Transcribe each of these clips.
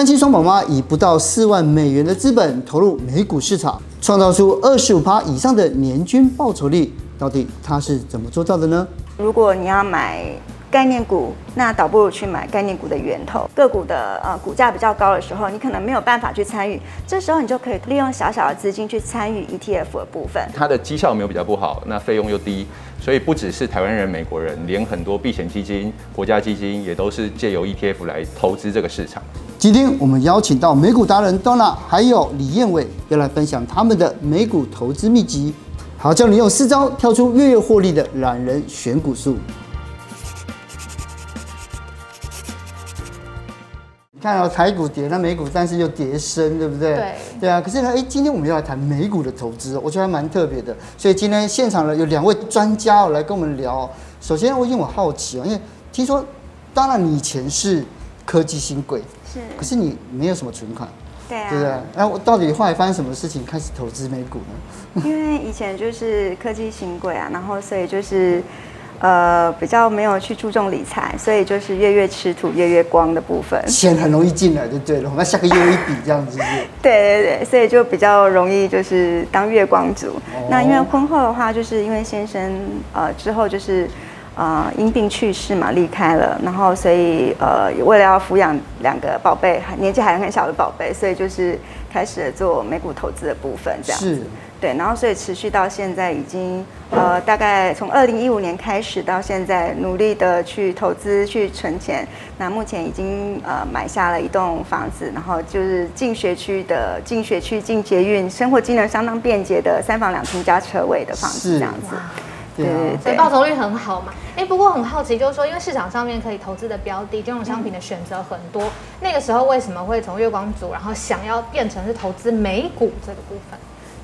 单亲双宝妈以不到四万美元的资本投入美股市场，创造出二十五趴以上的年均报酬率，到底他是怎么做到的呢？如果你要买概念股，那倒不如去买概念股的源头。个股的呃股价比较高的时候，你可能没有办法去参与，这时候你就可以利用小小的资金去参与 ETF 的部分。它的绩效没有比较不好，那费用又低，所以不只是台湾人、美国人，连很多避险基金、国家基金也都是借由 ETF 来投资这个市场。今天我们邀请到美股达人 Donna，还有李彦伟，要来分享他们的美股投资秘籍。好，教你用四招跳出月月获利的懒人选股术。你看到、哦、台股跌，那美股但是又跌升，对不对？对。对啊，可是呢，哎，今天我们要来谈美股的投资，我觉得还蛮特别的。所以今天现场呢有两位专家哦来跟我们聊。首先，我因为我好奇哦，因为听说，当然你以前是科技新贵，是，可是你没有什么存款。对啊，对不对？那我到底后来发生什么事情开始投资美股呢？因为以前就是科技新贵啊，然后所以就是呃比较没有去注重理财，所以就是月月吃土月月光的部分，钱很容易进来就对了，我们下个月一笔这样子。对对对，所以就比较容易就是当月光族。哦、那因为婚后的话，就是因为先生呃之后就是。啊、呃，因病去世嘛，离开了，然后所以呃，为了要抚养两个宝贝，年纪还很小的宝贝，所以就是开始了做美股投资的部分，这样子。对，然后所以持续到现在已经呃，大概从二零一五年开始到现在，努力的去投资去存钱。那目前已经呃买下了一栋房子，然后就是进学区的进学区进捷运，生活机能相当便捷的三房两厅加车位的房子，这样子。对，所以报酬率很好嘛。哎，不过很好奇，就是说，因为市场上面可以投资的标的、金融商品的选择很多，那个时候为什么会从月光族，然后想要变成是投资美股这个部分？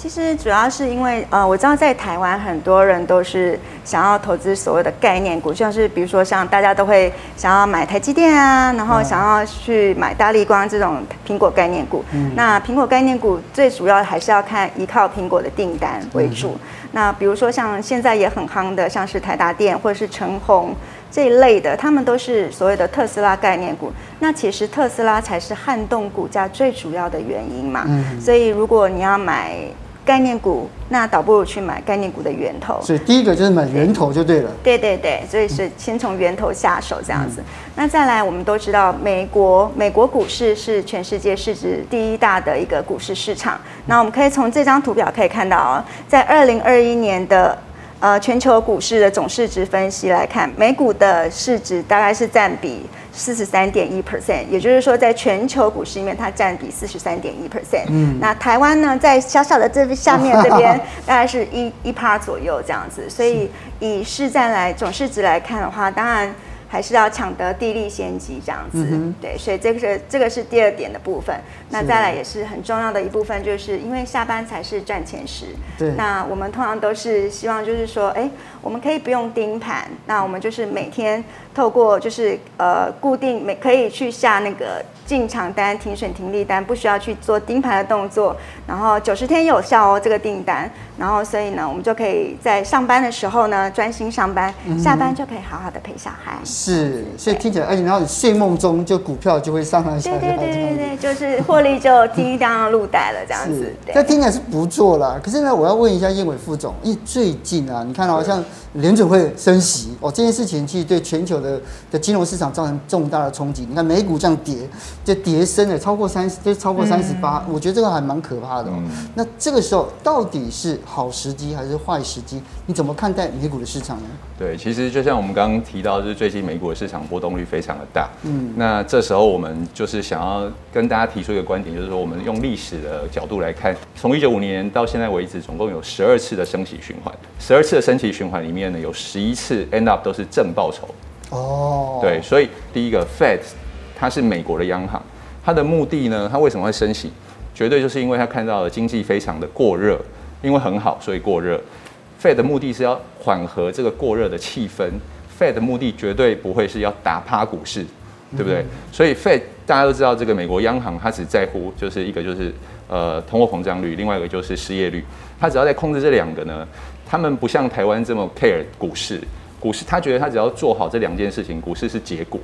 其实主要是因为，呃，我知道在台湾很多人都是想要投资所谓的概念股，像是比如说像大家都会想要买台积电啊，然后想要去买大力光这种苹果概念股。嗯、那苹果概念股最主要还是要看依靠苹果的订单为主。嗯、那比如说像现在也很夯的，像是台达电或者是成鸿这一类的，他们都是所谓的特斯拉概念股。那其实特斯拉才是撼动股价最主要的原因嘛。嗯、所以如果你要买概念股，那倒不如去买概念股的源头。所以第一个就是买源头就对了。对对对，所以是先从源头下手这样子。嗯、那再来，我们都知道美国美国股市是全世界市值第一大的一个股市市场。那我们可以从这张图表可以看到啊，在二零二一年的呃全球股市的总市值分析来看，美股的市值大概是占比。四十三点一 percent，也就是说，在全球股市里面，它占比四十三点一 percent。嗯，那台湾呢，在小小的这 下面这边，大概是一一趴左右这样子。所以以市占来总市值来看的话，当然。还是要抢得地利先机这样子，嗯、对，所以这个是这个是第二点的部分。那再来也是很重要的一部分，就是因为下班才是赚钱时。对。那我们通常都是希望就是说，哎，我们可以不用盯盘，那我们就是每天透过就是呃固定每可以去下那个进场单、停损停利单，不需要去做盯盘的动作，然后九十天有效哦这个订单，然后所以呢，我们就可以在上班的时候呢专心上班，嗯、下班就可以好好的陪小孩。是，所以听起来，而且然后你睡梦中就股票就会上来下来，对对对对对，就是获利就叮当入袋了这样子。这听起来是不错啦。可是呢，我要问一下燕伟副总，因为最近啊，你看好像联准会升息哦，这件事情其实对全球的的金融市场造成重大的冲击。你看美股这样跌，就跌升了超过三十，就超过三十八，我觉得这个还蛮可怕的哦。嗯、那这个时候到底是好时机还是坏时机？你怎么看待美股的市场呢？对，其实就像我们刚刚提到，就是最近美股的市场波动率非常的大。嗯，那这时候我们就是想要跟大家提出一个观点，就是说我们用历史的角度来看，从一九五年到现在为止，总共有十二次的升息循环，十二次的升息循环里面呢，有十一次 end up 都是正报酬。哦，对，所以第一个 Fed 它是美国的央行，它的目的呢，它为什么会升息？绝对就是因为它看到了经济非常的过热，因为很好，所以过热。Fed 的目的是要缓和这个过热的气氛，Fed 的目的绝对不会是要打趴股市，对不对？嗯、所以 Fed 大家都知道，这个美国央行它只在乎就是一个就是呃通货膨胀率，另外一个就是失业率，它只要在控制这两个呢，他们不像台湾这么 care 股市，股市他觉得他只要做好这两件事情，股市是结果。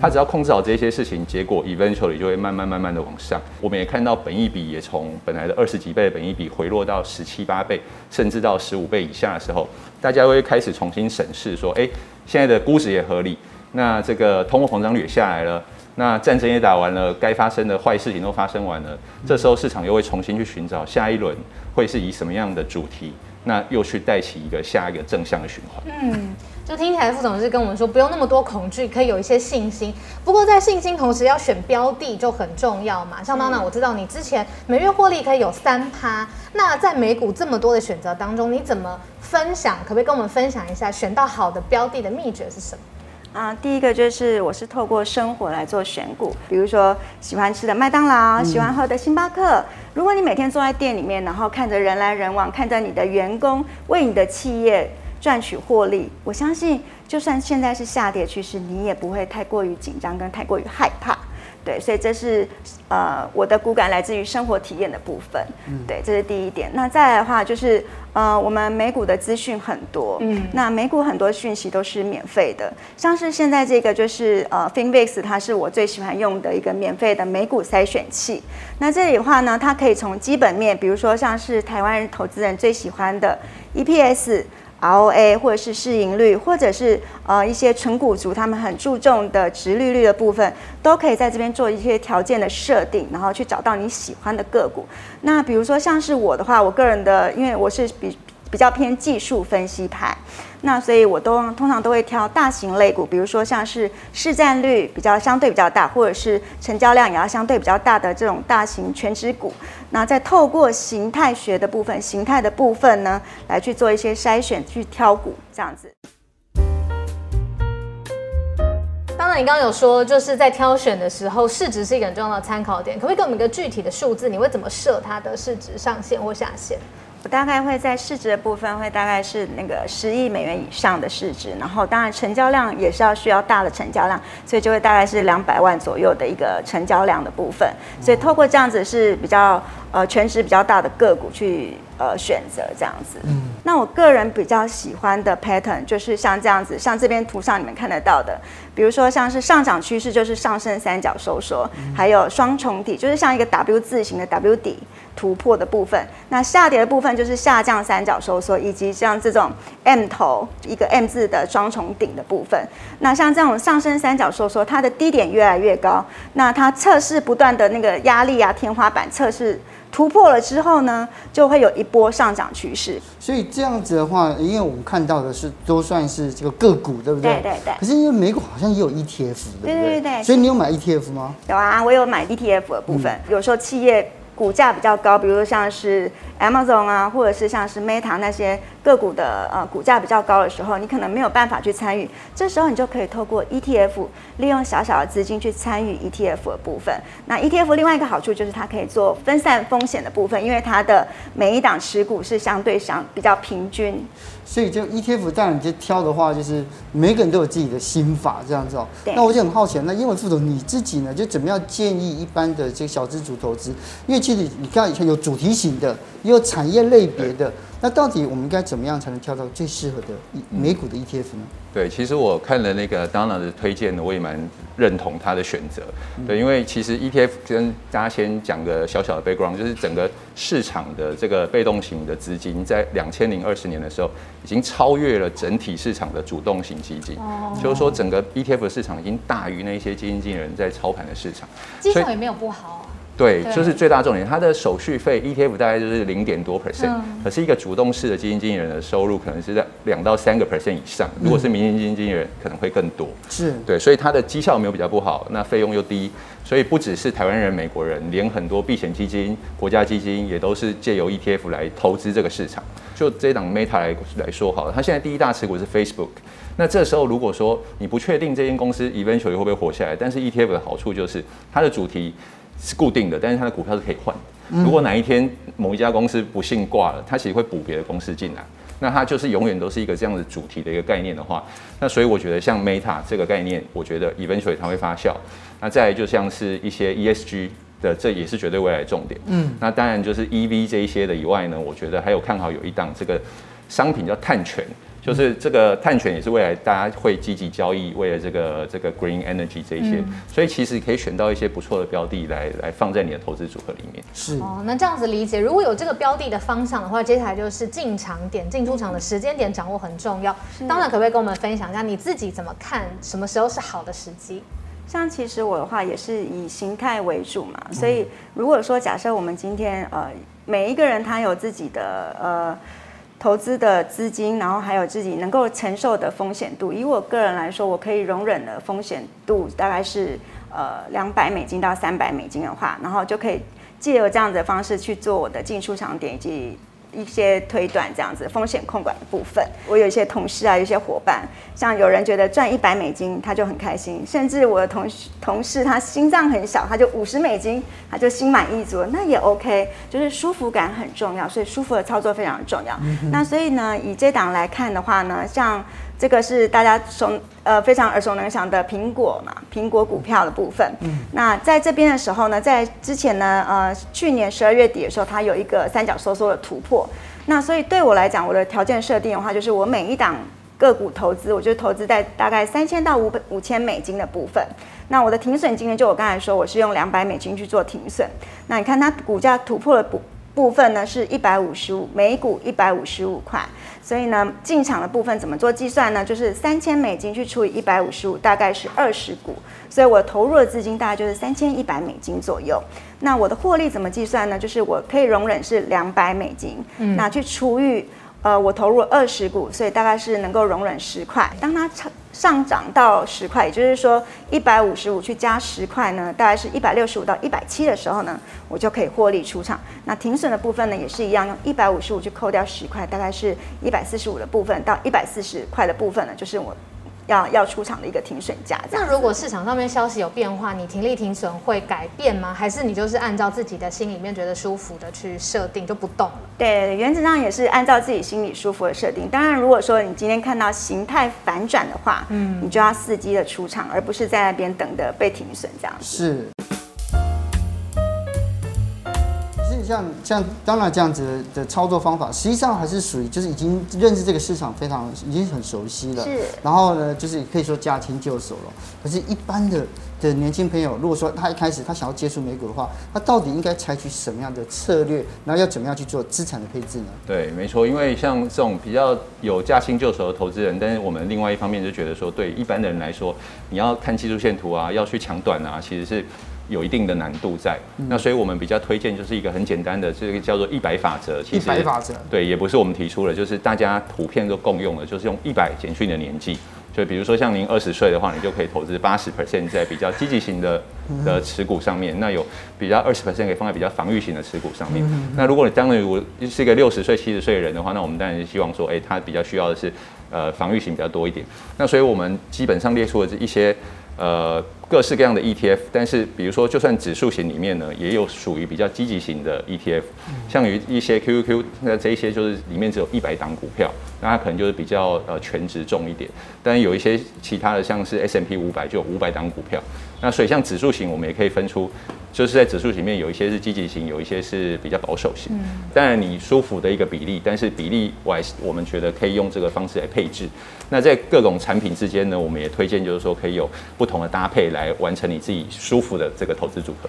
它只要控制好这些事情，结果 eventually 就会慢慢慢慢的往上。我们也看到本益比也从本来的二十几倍的本益比回落到十七八倍，甚至到十五倍以下的时候，大家会开始重新审视说，哎，现在的估值也合理，那这个通货膨胀率也下来了，那战争也打完了，该发生的坏事情都发生完了，这时候市场又会重新去寻找下一轮会是以什么样的主题，那又去带起一个下一个正向的循环。嗯。就听起来，副总是跟我们说，不用那么多恐惧，可以有一些信心。不过在信心同时，要选标的就很重要嘛。像当然我知道你之前每月获利可以有三趴。那在美股这么多的选择当中，你怎么分享？可不可以跟我们分享一下选到好的标的的秘诀是什么？啊，第一个就是我是透过生活来做选股，比如说喜欢吃的麦当劳，喜欢喝的星巴克。如果你每天坐在店里面，然后看着人来人往，看着你的员工为你的企业。赚取获利，我相信就算现在是下跌趋势，你也不会太过于紧张跟太过于害怕，对，所以这是呃我的骨感来自于生活体验的部分，对，这是第一点。那再来的话就是呃我们美股的资讯很多，嗯，那美股很多讯息都是免费的，像是现在这个就是呃 Finvix，它是我最喜欢用的一个免费的美股筛选器。那这里的话呢，它可以从基本面，比如说像是台湾投资人最喜欢的 EPS。ROA 或者是市盈率，或者是呃一些纯股族他们很注重的值利率的部分，都可以在这边做一些条件的设定，然后去找到你喜欢的个股。那比如说像是我的话，我个人的，因为我是比比较偏技术分析派。那所以，我都通常都会挑大型类股，比如说像是市占率比较相对比较大，或者是成交量也要相对比较大的这种大型权值股。那再透过形态学的部分，形态的部分呢，来去做一些筛选，去挑股这样子。当然，你刚刚有说，就是在挑选的时候，市值是一个很重要的参考点。可不可以给我们一个具体的数字？你会怎么设它的市值上限或下限？我大概会在市值的部分会大概是那个十亿美元以上的市值，然后当然成交量也是要需要大的成交量，所以就会大概是两百万左右的一个成交量的部分。所以透过这样子是比较呃全值比较大的个股去呃选择这样子。嗯，那我个人比较喜欢的 pattern 就是像这样子，像这边图上你们看得到的，比如说像是上涨趋势就是上升三角收缩，还有双重底就是像一个 W 字形的 W 底。突破的部分，那下跌的部分就是下降三角收缩，以及像这种 M 头一个 M 字的双重顶的部分。那像这种上升三角收缩，它的低点越来越高，那它测试不断的那个压力啊，天花板测试突破了之后呢，就会有一波上涨趋势。所以这样子的话，因为我们看到的是都算是这个个股，对不对？对对对。可是因为美股好像也有 ETF，对不对？对对对。所以你有买 ETF 吗？有啊，我有买 ETF 的部分，嗯、有时候企业。股价比较高，比如说像是 Amazon 啊，或者是像是 Meta 那些个股的呃股价比较高的时候，你可能没有办法去参与，这时候你就可以透过 ETF，利用小小的资金去参与 ETF 的部分。那 ETF 另外一个好处就是它可以做分散风险的部分，因为它的每一档持股是相对相比较平均。所以就 ETF，当然你就挑的话，就是每个人都有自己的心法这样子哦。对。那我就很好奇，那英文副总你自己呢，就怎么样建议一般的这个小资族投资？因为其实你看以前有主题型的，也有产业类别的。那到底我们该怎么样才能挑到最适合的美股的 ETF 呢？对，其实我看了那个 Donna 的推荐，我也蛮认同他的选择。对，因为其实 ETF 跟大家先讲个小小的 background，就是整个市场的这个被动型的资金，在两千零二十年的时候，已经超越了整体市场的主动型基金。哦。就是说，整个 ETF 的市场已经大于那些基金经理人在操盘的市场。基础也没有不好。对，就是最大重点，它的手续费 ETF 大概就是零点多 percent，可是一个主动式的基金经理人的收入可能是在两到三个 percent 以上，如果是民营基金经理人可能会更多。是，对，所以它的绩效没有比较不好，那费用又低，所以不只是台湾人、美国人，连很多避险基金、国家基金也都是借由 ETF 来投资这个市场。就这档 Meta 来来说好了，它现在第一大持股是 Facebook，那这时候如果说你不确定这间公司 eventually 会不会活下来，但是 ETF 的好处就是它的主题。是固定的，但是它的股票是可以换的。如果哪一天某一家公司不幸挂了，它其实会补别的公司进来，那它就是永远都是一个这样子主题的一个概念的话，那所以我觉得像 Meta 这个概念，我觉得 eventually 它会发酵。那再来就像是一些 ESG 的，这也是绝对未来的重点。嗯，那当然就是 EV 这一些的以外呢，我觉得还有看好有一档这个商品叫碳权。就是这个碳权也是未来大家会积极交易，为了这个这个 green energy 这一些，嗯、所以其实可以选到一些不错的标的来来放在你的投资组合里面。是哦，那这样子理解，如果有这个标的的方向的话，接下来就是进场点、进出场的时间点掌握很重要。当然，可不可以跟我们分享一下你自己怎么看，什么时候是好的时机？像其实我的话也是以形态为主嘛，所以如果说假设我们今天呃每一个人他有自己的呃投资的资金，然后还有自己能够承受的风险度，以我个人来说，我可以容忍的风险度大概是呃两百美金到三百美金的话，然后就可以借由这样子的方式去做我的进出场点以及。一些推断这样子风险控管的部分，我有一些同事啊，有一些伙伴，像有人觉得赚一百美金他就很开心，甚至我的同事同事他心脏很小，他就五十美金他就心满意足，那也 OK，就是舒服感很重要，所以舒服的操作非常重要。嗯、那所以呢，以这档来看的话呢，像。这个是大家熟呃非常耳熟能详的苹果嘛，苹果股票的部分。嗯，那在这边的时候呢，在之前呢，呃，去年十二月底的时候，它有一个三角收缩的突破。那所以对我来讲，我的条件设定的话，就是我每一档个股投资，我就投资在大概三千到五百五千美金的部分。那我的停损金呢，就我刚才说，我是用两百美金去做停损。那你看它股价突破了部部分呢，是一百五十五，每股一百五十五块。所以呢，进场的部分怎么做计算呢？就是三千美金去除以一百五十五，大概是二十股。所以我投入的资金大概就是三千一百美金左右。那我的获利怎么计算呢？就是我可以容忍是两百美金，嗯，那去除以。呃，我投入二十股，所以大概是能够容忍十块。当它上上涨到十块，也就是说一百五十五去加十块呢，大概是一百六十五到一百七的时候呢，我就可以获利出场。那停损的部分呢，也是一样，用一百五十五去扣掉十块，大概是一百四十五的部分到一百四十块的部分呢，就是我。要要出场的一个停损价。那如果市场上面消息有变化，你停利停损会改变吗？还是你就是按照自己的心里面觉得舒服的去设定就不动了？对，原则上也是按照自己心里舒服的设定。当然，如果说你今天看到形态反转的话，嗯，你就要伺机的出场，而不是在那边等的被停损这样子。是。像像当然这样子的操作方法，实际上还是属于就是已经认识这个市场非常已经很熟悉了。是。然后呢，就是可以说驾轻就熟了。可是，一般的的年轻朋友，如果说他一开始他想要接触美股的话，他到底应该采取什么样的策略？然后要怎么样去做资产的配置呢？对，没错。因为像这种比较有驾轻就熟的投资人，但是我们另外一方面就觉得说，对一般的人来说，你要看技术线图啊，要去抢短啊，其实是。有一定的难度在，嗯、那所以我们比较推荐就是一个很简单的，这个叫做一百法则。其实，一百法则，对，也不是我们提出的，就是大家普遍都共用的，就是用一百减去你的年纪。就比如说像您二十岁的话，你就可以投资八十 percent 在比较积极型的的持股上面，那有比较二十 percent 可以放在比较防御型的持股上面。那如果你当然如果是一个六十岁、七十岁的人的话，那我们当然是希望说，哎、欸，他比较需要的是呃防御型比较多一点。那所以我们基本上列出了这一些。呃，各式各样的 ETF，但是比如说，就算指数型里面呢，也有属于比较积极型的 ETF，像于一些 QQQ，那这一些就是里面只有一百档股票，那它可能就是比较呃全值重一点。但有一些其他的，像是 S M P 五百就有五百档股票，那所以像指数型，我们也可以分出。就是在指数型里面有一些是积极型，有一些是比较保守型。嗯，当然你舒服的一个比例，但是比例 wise 我们觉得可以用这个方式来配置。那在各种产品之间呢，我们也推荐就是说可以有不同的搭配来完成你自己舒服的这个投资组合。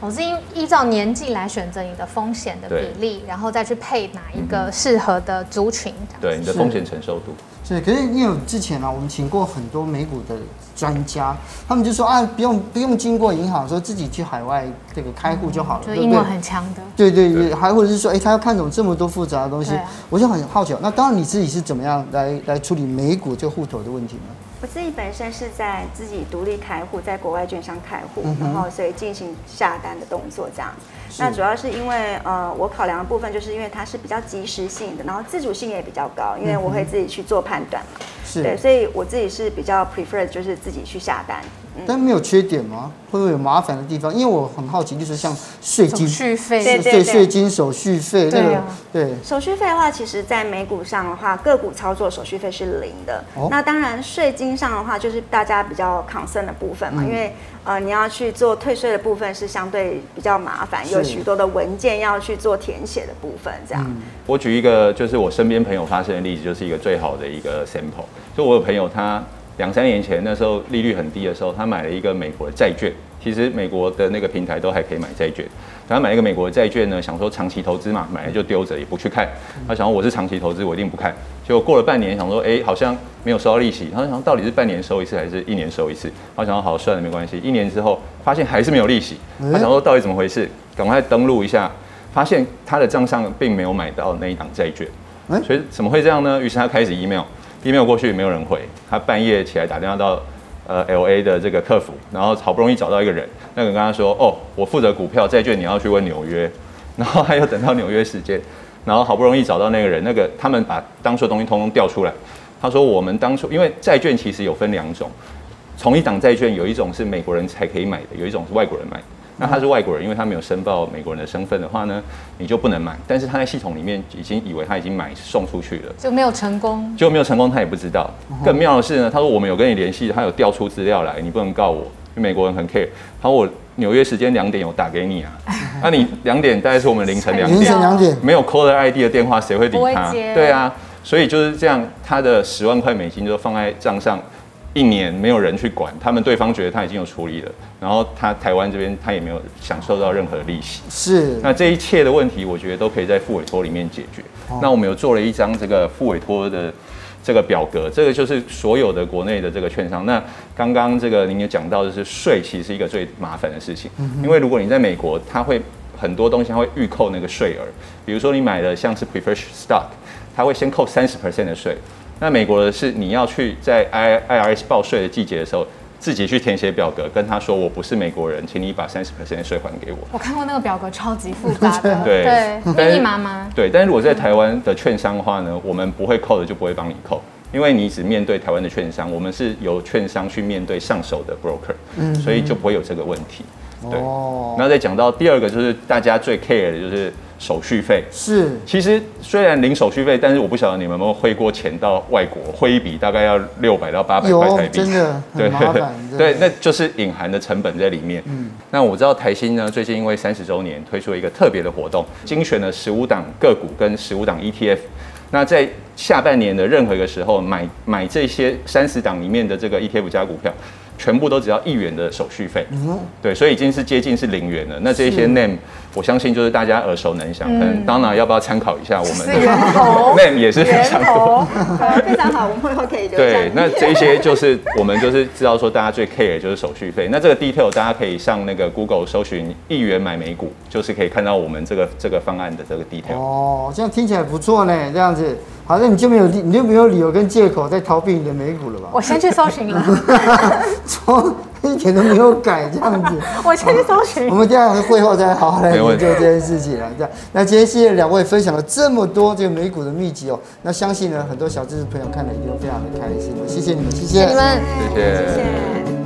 我是依依照年纪来选择你的风险的比例，然后再去配哪一个适合的族群。对，你的风险承受度。是，可是因为之前呢、啊，我们请过很多美股的专家，他们就说啊，不用不用经过银行，说自己去海外这个开户就好了，嗯、就英文很强的。对对对，还或者是说，哎，他要看懂这么多复杂的东西，啊、我就很好奇。那当然你自己是怎么样来来处理美股这个户头的问题呢？我自己本身是在自己独立开户，在国外券商开户，嗯、然后所以进行下单的动作这样。是那主要是因为呃，我考量的部分就是因为它是比较及时性的，然后自主性也比较高，因为我会自己去做判断嘛。是、嗯。对，所以我自己是比较 prefer 就是自己去下单。但没有缺点吗？会不会有麻烦的地方？因为我很好奇，就是像税金、手续费，对对对，税金、手续费那个，对。手续费的话，其实在美股上的话，个股操作手续费是零的。哦、那当然，税金上的话，就是大家比较 concern 的部分嘛，嗯、因为呃，你要去做退税的部分是相对比较麻烦，有许多的文件要去做填写的部分，这样。嗯、我举一个，就是我身边朋友发生的例子，就是一个最好的一个 sample。就我有朋友他。两三年前，那时候利率很低的时候，他买了一个美国的债券。其实美国的那个平台都还可以买债券。他买一个美国的债券呢，想说长期投资嘛，买了就丢着，也不去看。他想说我是长期投资，我一定不看。结果过了半年，想说哎，好像没有收到利息。他想到底是半年收一次还是一年收一次？他想说好算了，没关系。一年之后发现还是没有利息。他想说到底怎么回事？赶快登录一下，发现他的账上并没有买到那一档债券。所以怎么会这样呢？于是他开始 email。Email 过去没有人回，他半夜起来打电话到呃 LA 的这个客服，然后好不容易找到一个人，那个人跟他说：“哦，我负责股票债券，你要去问纽约。”然后他又等到纽约时间，然后好不容易找到那个人，那个他们把当初的东西通通调出来。他说：“我们当初因为债券其实有分两种，同一档债券有一种是美国人才可以买的，有一种是外国人买的。”那他是外国人，因为他没有申报美国人的身份的话呢，你就不能买。但是他在系统里面已经以为他已经买送出去了，就没有成功，就没有成功，他也不知道。更妙的是呢，他说我们有跟你联系，他有调出资料来，你不能告我，因为美国人很 care。他说我纽约时间两点有打给你啊，那 你两点大概是我们凌晨两点，凌晨两点没有 caller ID 的电话，谁会理他？对啊，所以就是这样，他的十万块美金就放在账上。一年没有人去管，他们对方觉得他已经有处理了，然后他台湾这边他也没有享受到任何的利息。是，那这一切的问题，我觉得都可以在副委托里面解决。哦、那我们有做了一张这个副委托的这个表格，这个就是所有的国内的这个券商。那刚刚这个您也讲到就是税，其实是一个最麻烦的事情，嗯、因为如果你在美国，它会很多东西它会预扣那个税额，比如说你买的像是 preferred stock，它会先扣三十 percent 的税。那美国的是，你要去在 I I R S 报税的季节的时候，自己去填写表格，跟他说我不是美国人，请你把三十 percent 的税还给我。我看过那个表格，超级复杂的，对对，密密麻麻。对，但是如果在台湾的券商的话呢，我们不会扣的就不会帮你扣，因为你只面对台湾的券商，我们是由券商去面对上手的 broker，嗯，所以就不会有这个问题。对，然后再讲到第二个，就是大家最 care 的就是。手续费是，其实虽然零手续费，但是我不晓得你们有没有汇过钱到外国，汇一笔大概要六百到八百块台币，真的很麻烦。对，那就是隐含的成本在里面。嗯，那我知道台新呢，最近因为三十周年推出了一个特别的活动，精选了十五档个股跟十五档 ETF。那在下半年的任何一个时候买买这些三十档里面的这个 ETF 加股票。全部都只要一元的手续费，嗯、对，所以已经是接近是零元了。那这些 name，我相信就是大家耳熟能详。可能 Donna 要不要参考一下我们的 name 也是非常多，非常好，我们以后可以对，那这一些就是我们就是知道说大家最 care 的就是手续费。那这个 detail 大家可以上那个 Google 搜寻一元买美股，就是可以看到我们这个这个方案的这个 detail。哦，这样听起来不错呢，这样子。好，那你就没有理，你就没有理由跟借口在逃避你的美股了吧？我先去搜寻了，从一点都没有改这样子。我先去搜寻。我们第二个会后再好好来研究这件事情了。这样，那今天谢谢两位分享了这么多这个美股的秘籍哦。那相信呢，很多小知识朋友看了一定非常的开心。谢谢你们，谢谢，谢谢你们，谢谢。谢谢